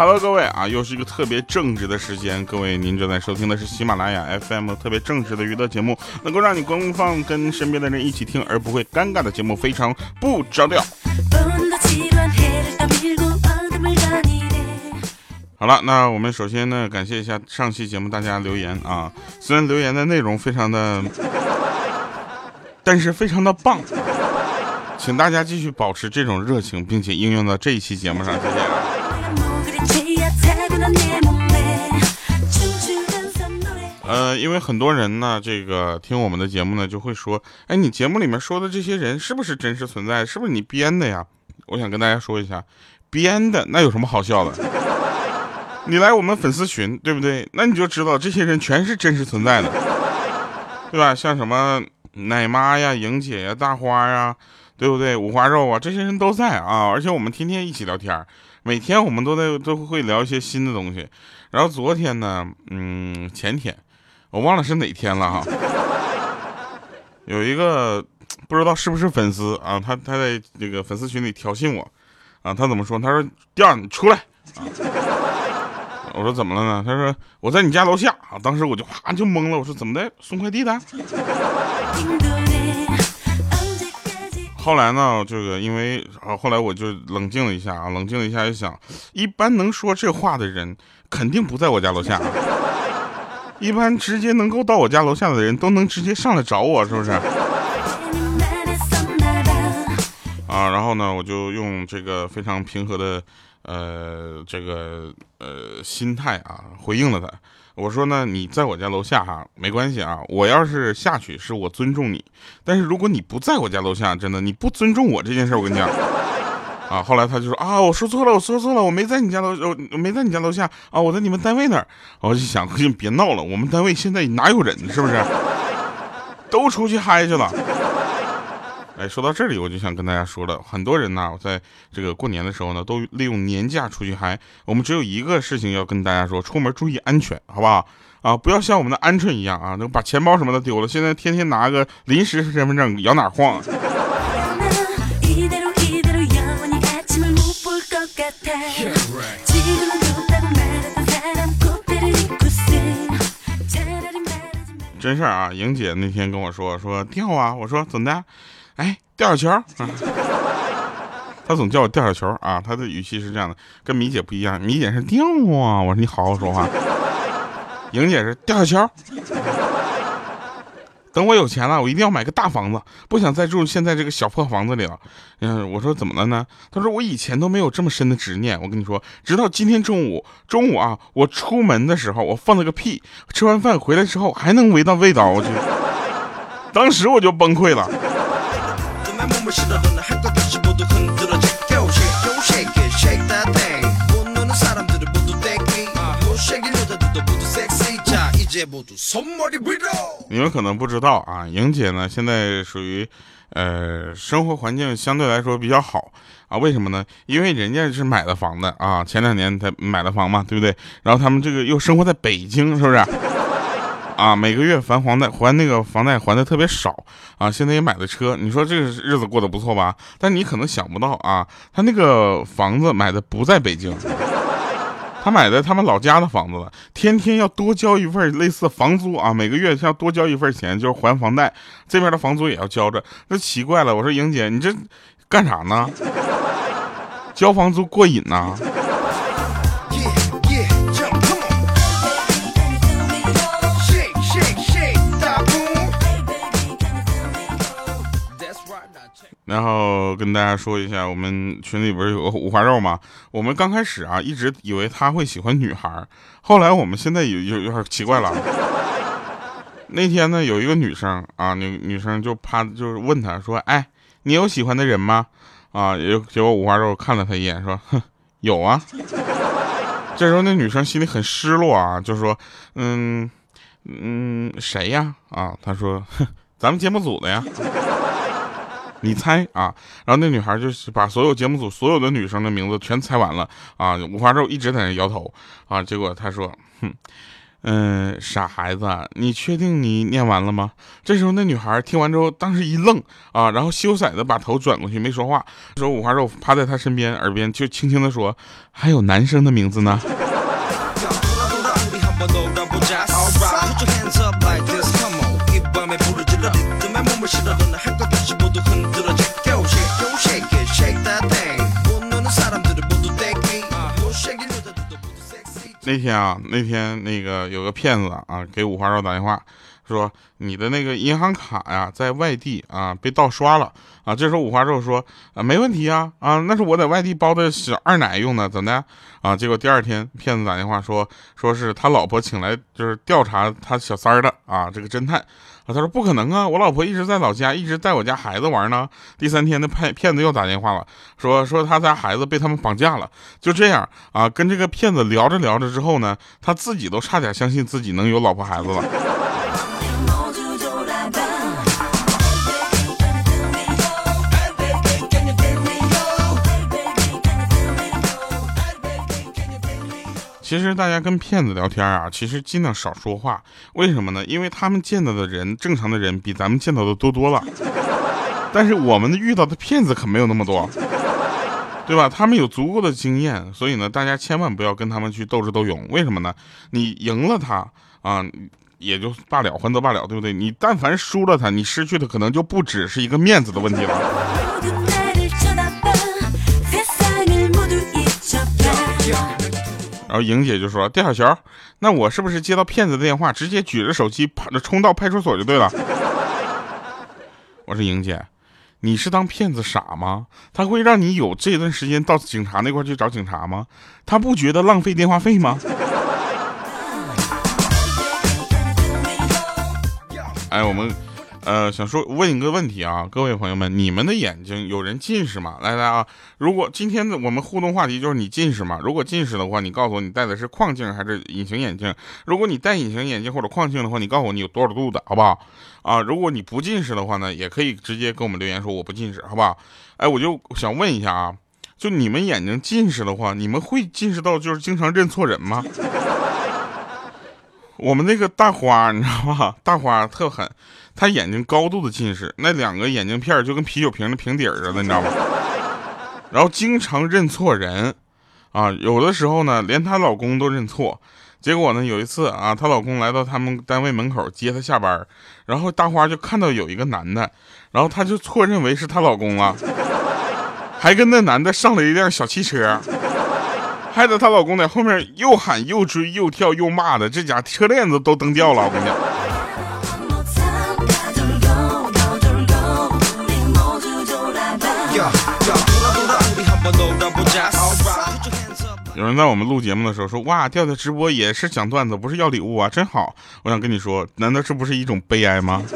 ，Hello，各位啊，又是一个特别正直的时间。各位，您正在收听的是喜马拉雅 FM 特别正直的娱乐节目，能够让你公放跟身边的人一起听而不会尴尬的节目，非常不着调。好了，那我们首先呢，感谢一下上期节目大家留言啊，虽然留言的内容非常的，但是非常的棒。请大家继续保持这种热情，并且应用到这一期节目上，呃，因为很多人呢，这个听我们的节目呢，就会说，哎，你节目里面说的这些人是不是真实存在？是不是你编的呀？我想跟大家说一下，编的那有什么好笑的？你来我们粉丝群，对不对？那你就知道这些人全是真实存在的，对吧？像什么奶妈呀、莹姐呀、大花呀。对不对？五花肉啊，这些人都在啊，而且我们天天一起聊天，每天我们都在都会聊一些新的东西。然后昨天呢，嗯，前天我忘了是哪天了哈，有一个不知道是不是粉丝啊，他他在那个粉丝群里挑衅我啊，他怎么说？他说：“第二，你出来。”我说：“怎么了呢？”他说：“我在你家楼下啊。”当时我就哗就懵了，我说：“怎么的？送快递的？”后来呢，这个因为啊，后来我就冷静了一下啊，冷静了一下，就想，一般能说这话的人，肯定不在我家楼下。一般直接能够到我家楼下的人都能直接上来找我，是不是？啊，然后呢，我就用这个非常平和的，呃，这个呃心态啊，回应了他。我说呢，你在我家楼下哈，没关系啊。我要是下去，是我尊重你。但是如果你不在我家楼下，真的你不尊重我这件事，我跟你讲啊。后来他就说啊，我说错了，我说错了，我没在你家楼，我没在你家楼下啊，我在你们单位那儿。我就想，别闹了，我们单位现在哪有人，是不是？都出去嗨去了。哎，说到这里，我就想跟大家说了，很多人呢，在这个过年的时候呢，都利用年假出去嗨。我们只有一个事情要跟大家说，出门注意安全，好不好？啊，不要像我们的鹌鹑一样啊，能把钱包什么的丢了，现在天天拿个临时身份证，摇哪晃。真事儿啊，莹姐那天跟我说说掉啊，我说怎么的？哎，吊小球，他总叫我吊小球啊，他的语气是这样的，跟米姐不一样，米姐是吊啊，我说你好好说话，莹姐是吊小球。等我有钱了，我一定要买个大房子，不想再住现在这个小破房子里了。嗯，我说怎么了呢？他说我以前都没有这么深的执念。我跟你说，直到今天中午，中午啊，我出门的时候我放了个屁，吃完饭回来之后还能闻到味道，我去，当时我就崩溃了。你们可能不知道啊，莹姐呢现在属于，呃，生活环境相对来说比较好啊。为什么呢？因为人家是买了房的啊，前两年才买了房嘛，对不对？然后他们这个又生活在北京，是不是？啊，每个月还房贷还那个房贷还的特别少啊，现在也买了车，你说这个日子过得不错吧？但你可能想不到啊，他那个房子买的不在北京，他买的他们老家的房子了，天天要多交一份类似房租啊，每个月要多交一份钱，就是还房贷，这边的房租也要交着，那奇怪了，我说莹姐，你这干啥呢？交房租过瘾呐？然后跟大家说一下，我们群里不是有个五花肉吗？我们刚开始啊，一直以为他会喜欢女孩，后来我们现在有有有点奇怪了。那天呢，有一个女生啊，女女生就趴就是问他说：“哎，你有喜欢的人吗？”啊，有结果五花肉看了他一眼说：“哼，有啊。”这时候那女生心里很失落啊，就说：“嗯嗯，谁呀？”啊，他说：“哼，咱们节目组的呀。”你猜啊，然后那女孩就是把所有节目组所有的女生的名字全猜完了啊。五花肉一直在那摇头啊，结果他说，哼，嗯，傻孩子，你确定你念完了吗？这时候那女孩听完之后，当时一愣啊，然后羞涩的把头转过去，没说话。这时候五花肉趴在他身边，耳边就轻轻的说：“还有男生的名字呢。”那天啊，那天那个有个骗子啊，给五花肉打电话，说你的那个银行卡呀，在外地啊被盗刷了啊。这时候五花肉说啊，没问题啊啊，那是我在外地包的小二奶用的，怎么的啊？结果第二天骗子打电话说，说是他老婆请来就是调查他小三儿的啊，这个侦探啊。他说不可能啊，我老婆一直在老家，一直带我家孩子玩呢。第三天，那骗骗子又打电话了，说说他家孩子被他们绑架了。就这样啊，跟这个骗子聊着聊着之后呢，他自己都差点相信自己能有老婆孩子了。其实大家跟骗子聊天啊，其实尽量少说话。为什么呢？因为他们见到的人，正常的人比咱们见到的多多了。但是我们遇到的骗子可没有那么多，对吧？他们有足够的经验，所以呢，大家千万不要跟他们去斗智斗勇。为什么呢？你赢了他啊，也就罢了，还则罢了，对不对？你但凡输了他，你失去的可能就不只是一个面子的问题了。然后莹姐就说：“戴小乔，那我是不是接到骗子的电话，直接举着手机跑着冲到派出所就对了？” 我说：“莹姐，你是当骗子傻吗？他会让你有这段时间到警察那块去找警察吗？他不觉得浪费电话费吗？” 哎，我们。呃，想说问一个问题啊，各位朋友们，你们的眼睛有人近视吗？来来啊，如果今天的我们互动话题就是你近视吗？如果近视的话，你告诉我你戴的是框镜还是隐形眼镜？如果你戴隐形眼镜或者框镜的话，你告诉我你有多少度的好不好？啊，如果你不近视的话呢，也可以直接给我们留言说我不近视，好不好？哎，我就想问一下啊，就你们眼睛近视的话，你们会近视到就是经常认错人吗？我们那个大花你知道吧？大花特狠。她眼睛高度的近视，那两个眼镜片就跟啤酒瓶的瓶底似的，你知道吗？然后经常认错人，啊，有的时候呢，连她老公都认错。结果呢，有一次啊，她老公来到他们单位门口接她下班，然后大花就看到有一个男的，然后她就错认为是她老公了，还跟那男的上了一辆小汽车，害得她老公在后面又喊又追又跳又骂的，这家车链子都蹬掉了，我跟你讲。有人在我们录节目的时候说：“哇，调调直播也是讲段子，不是要礼物啊，真好。”我想跟你说，难道这不是一种悲哀吗？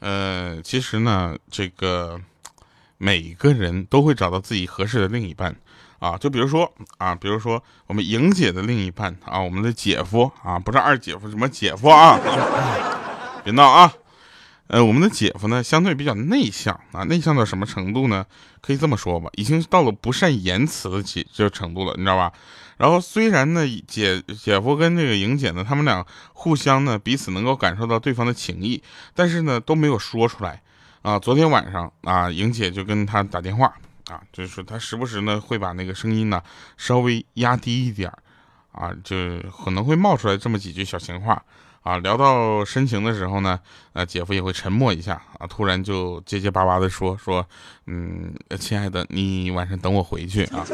呃，其实呢，这个每个人都会找到自己合适的另一半。啊，就比如说啊，比如说我们莹姐的另一半啊，我们的姐夫啊，不是二姐夫，什么姐夫啊？别闹啊！呃，我们的姐夫呢，相对比较内向啊，内向到什么程度呢？可以这么说吧，已经到了不善言辞的这这程度了，你知道吧？然后虽然呢，姐姐夫跟这个莹姐呢，他们俩互相呢，彼此能够感受到对方的情谊，但是呢，都没有说出来啊。昨天晚上啊，莹姐就跟他打电话。啊，就是他时不时呢会把那个声音呢稍微压低一点儿，啊，就可能会冒出来这么几句小情话，啊，聊到深情的时候呢，呃，姐夫也会沉默一下，啊，突然就结结巴巴的说说，嗯，亲爱的，你晚上等我回去啊。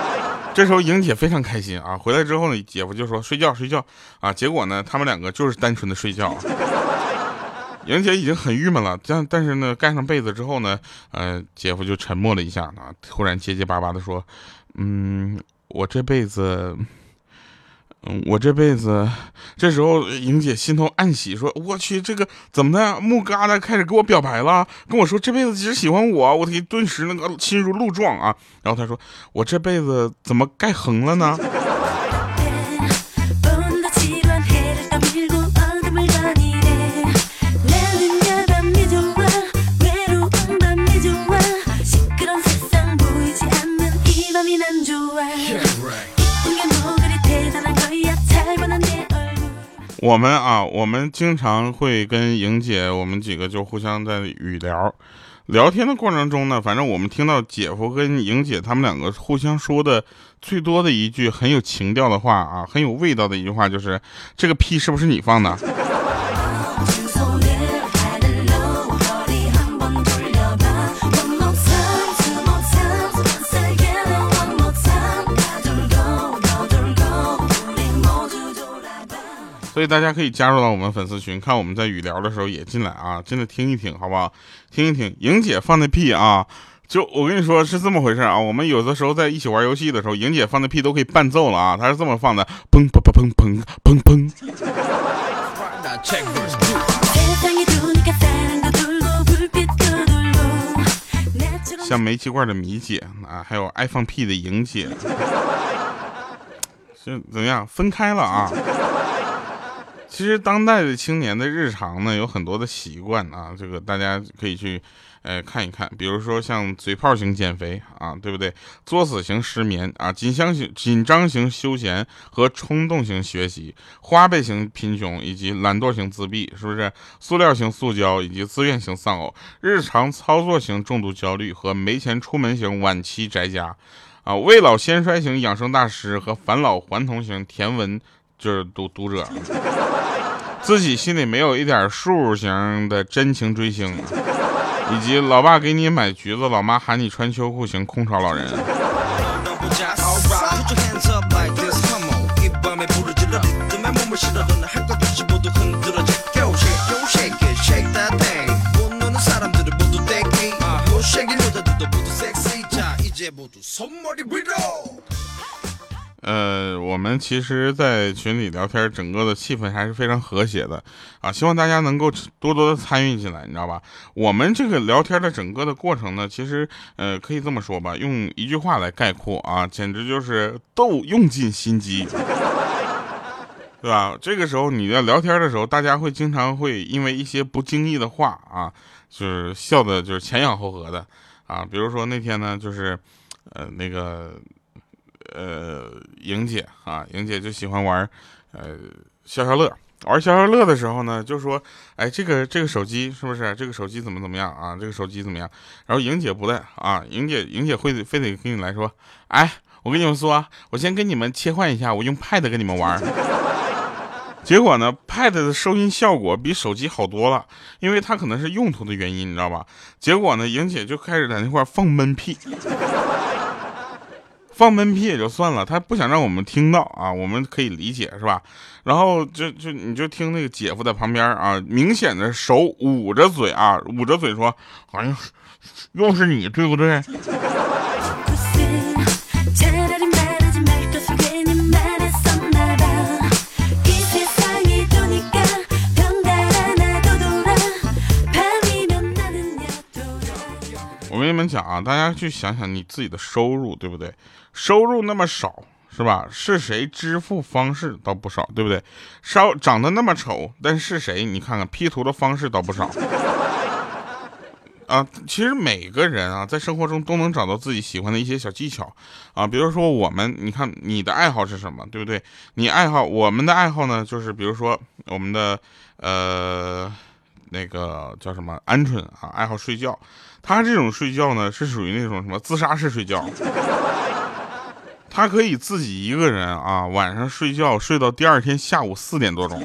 这时候莹姐非常开心啊，回来之后呢，姐夫就说睡觉睡觉，啊，结果呢，他们两个就是单纯的睡觉。莹姐已经很郁闷了，但但是呢，盖上被子之后呢，呃，姐夫就沉默了一下啊，突然结结巴巴的说：“嗯，我这辈子，嗯，我这辈子。”这时候，莹姐心头暗喜，说：“我去，这个怎么的？木疙瘩开始给我表白了，跟我说这辈子只喜欢我。”我天，顿时那个心如鹿撞啊！然后她说：“我这辈子怎么盖横了呢？”我们啊，我们经常会跟莹姐，我们几个就互相在语聊。聊天的过程中呢，反正我们听到姐夫跟莹姐他们两个互相说的最多的一句很有情调的话啊，很有味道的一句话就是：“这个屁是不是你放的？”所以大家可以加入到我们粉丝群，看我们在语聊的时候也进来啊，进来听一听，好不好？听一听莹姐放的屁啊，就我跟你说是这么回事啊。我们有的时候在一起玩游戏的时候，莹姐放的屁都可以伴奏了啊，她是这么放的，砰砰砰砰砰砰砰。像煤气罐的米姐啊，还有爱放屁的莹姐，是怎么样？分开了啊。其实当代的青年的日常呢，有很多的习惯啊，这个大家可以去，呃看一看。比如说像嘴炮型减肥啊，对不对？作死型失眠啊，紧张型紧张型休闲和冲动型学习，花呗型贫穷以及懒惰型自闭，是不是？塑料型塑胶以及自愿型丧偶，日常操作型重度焦虑和没钱出门型晚期宅家，啊，未老先衰型养生大师和返老还童型甜文就是读读者。自己心里没有一点数型的真情追星，以及老爸给你买橘子，老妈喊你穿秋裤型空巢老人。呃，我们其实，在群里聊天，整个的气氛还是非常和谐的啊！希望大家能够多多的参与进来，你知道吧？我们这个聊天的整个的过程呢，其实，呃，可以这么说吧，用一句话来概括啊，简直就是斗用尽心机，对吧？这个时候你在聊天的时候，大家会经常会因为一些不经意的话啊，就是笑的，就是前仰后合的啊。比如说那天呢，就是，呃，那个。呃，莹姐啊，莹姐就喜欢玩，呃，消消乐。玩消消乐的时候呢，就说，哎，这个这个手机是不是？这个手机怎么怎么样啊？这个手机怎么样？然后莹姐不带啊，莹姐莹姐会非得跟你来说，哎，我跟你们说，我先跟你们切换一下，我用 Pad 跟你们玩。结果呢，Pad 的收音效果比手机好多了，因为它可能是用途的原因，你知道吧？结果呢，莹姐就开始在那块放闷屁。放闷屁也就算了，他不想让我们听到啊，我们可以理解是吧？然后就就你就听那个姐夫在旁边啊，明显的手捂着嘴啊，捂着嘴说：“哎呀，又是你对不对？”我跟你们讲啊，大家去想想你自己的收入，对不对？收入那么少，是吧？是谁支付方式倒不少，对不对？稍长得那么丑，但是谁？你看看 P 图的方式倒不少。啊，其实每个人啊，在生活中都能找到自己喜欢的一些小技巧啊。比如说我们，你看你的爱好是什么，对不对？你爱好，我们的爱好呢，就是比如说我们的呃。那个叫什么鹌鹑啊，爱好睡觉。他这种睡觉呢，是属于那种什么自杀式睡觉。他可以自己一个人啊，晚上睡觉睡到第二天下午四点多钟。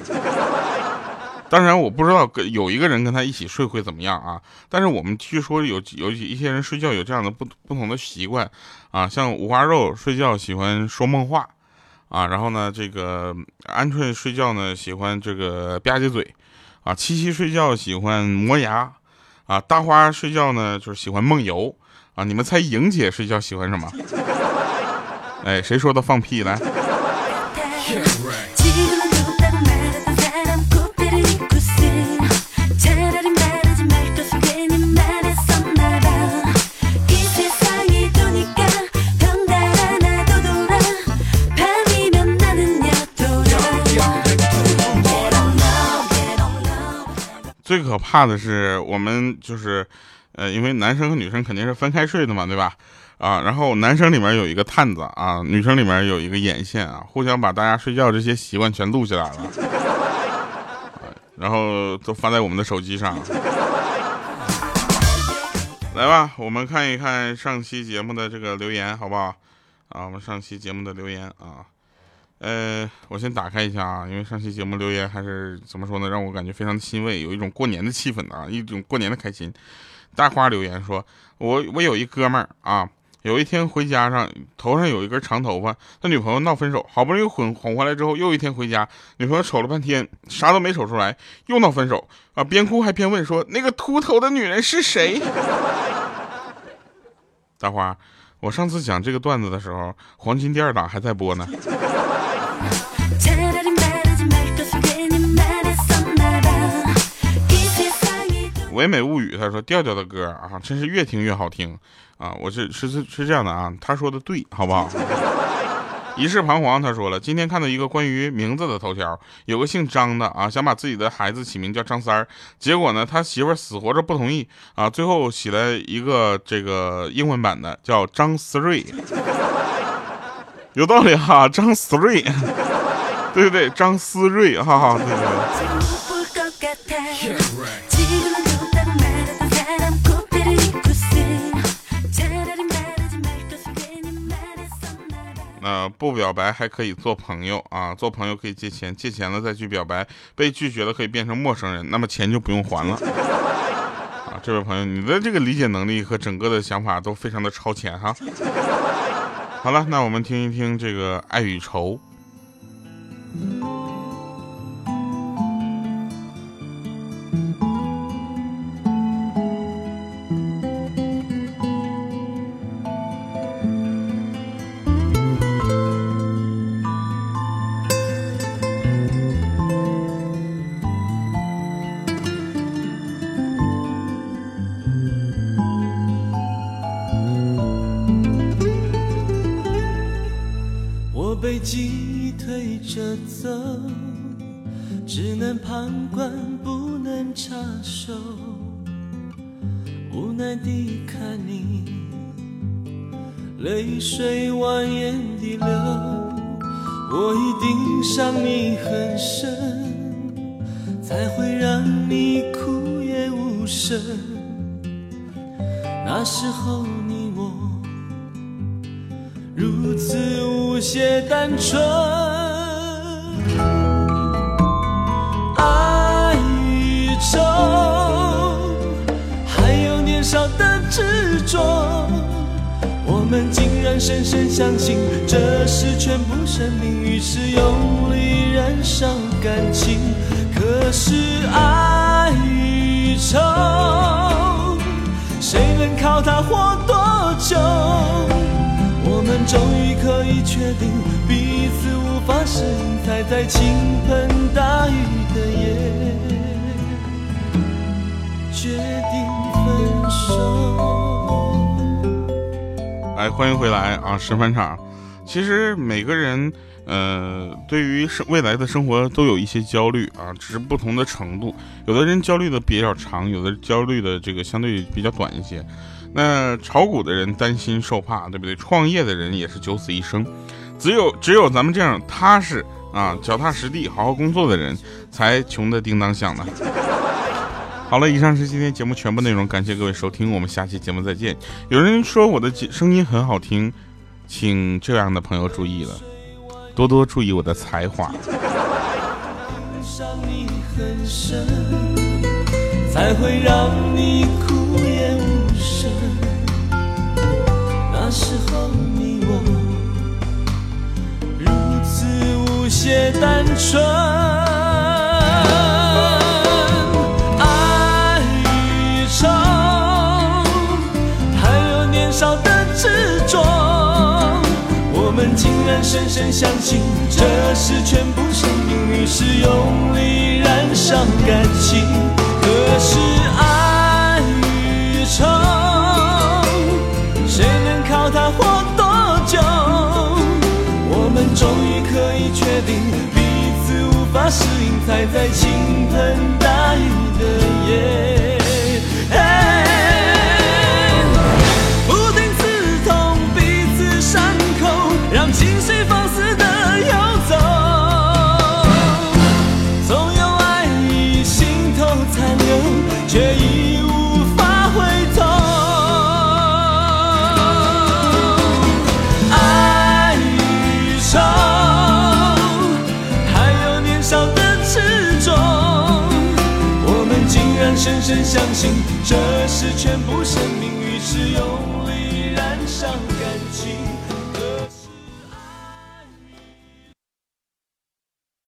当然，我不知道跟有一个人跟他一起睡会怎么样啊。但是我们据说有有一些人睡觉有这样的不不同的习惯啊，像五花肉睡觉喜欢说梦话啊，然后呢，这个鹌鹑睡觉呢喜欢这个吧唧嘴。啊，七七睡觉喜欢磨牙，啊，大花睡觉呢就是喜欢梦游，啊，你们猜莹姐睡觉喜欢什么？哎，谁说的放屁来？最可怕的是，我们就是，呃，因为男生和女生肯定是分开睡的嘛，对吧？啊，然后男生里面有一个探子啊，女生里面有一个眼线啊，互相把大家睡觉这些习惯全录下来了。然后都发在我们的手机上。来吧，我们看一看上期节目的这个留言，好不好？啊，我们上期节目的留言啊，呃，我先打开一下啊，因为上期节目留言还是怎么说呢，让我感觉非常的欣慰，有一种过年的气氛啊，一种过年的开心。大花留言说，我我有一哥们儿啊。有一天回家上头上有一根长头发，他女朋友闹分手，好不容易哄哄回来之后，又一天回家，女朋友瞅了半天，啥都没瞅出来，又闹分手啊！边哭还边问说：“那个秃头的女人是谁？” 大花，我上次讲这个段子的时候，黄金第二档还在播呢。唯美物语，他说调调的歌啊，真是越听越好听啊！我是是是是这样的啊，他说的对，好不好？一世彷徨，他说了，今天看到一个关于名字的头条，有个姓张的啊，想把自己的孩子起名叫张三儿，结果呢，他媳妇死活着不同意啊，最后起了一个这个英文版的叫张思睿，有道理哈，张思睿，对对对，张思睿，哈哈，对对。那，不表白还可以做朋友啊，做朋友可以借钱，借钱了再去表白，被拒绝了可以变成陌生人，那么钱就不用还了。啊，这位朋友，你的这个理解能力和整个的想法都非常的超前哈。好了，那我们听一听这个爱与愁。只能旁观，不能插手。无奈地看你，泪水蜿蜒地流，我一定伤你很深，才会让你哭也无声。那时候你我如此无邪单纯。说，我们竟然深深相信这是全部生命，于是用力燃烧感情。可是爱与愁，谁能靠它活多久？我们终于可以确定彼此无法适应，才在倾盆大雨的夜哎，欢迎回来啊，石饭场。其实每个人，呃，对于生未来的生活都有一些焦虑啊，只是不同的程度。有的人焦虑的比较长，有的焦虑的这个相对比较短一些。那炒股的人担心受怕，对不对？创业的人也是九死一生，只有只有咱们这样踏实啊、脚踏实地、好好工作的人，才穷的叮当响呢。好了，以上是今天节目全部内容，感谢各位收听，我们下期节目再见。有人说我的声音很好听，请这样的朋友注意了，多多注意我的才华。才会让你哭也那时候你我如此无邪单纯，深深相信这是全部生命，于是用力燃烧感情。可是爱与愁。谁能靠它活多久？我们终于可以确定，彼此无法适应，才在倾盆大雨的夜。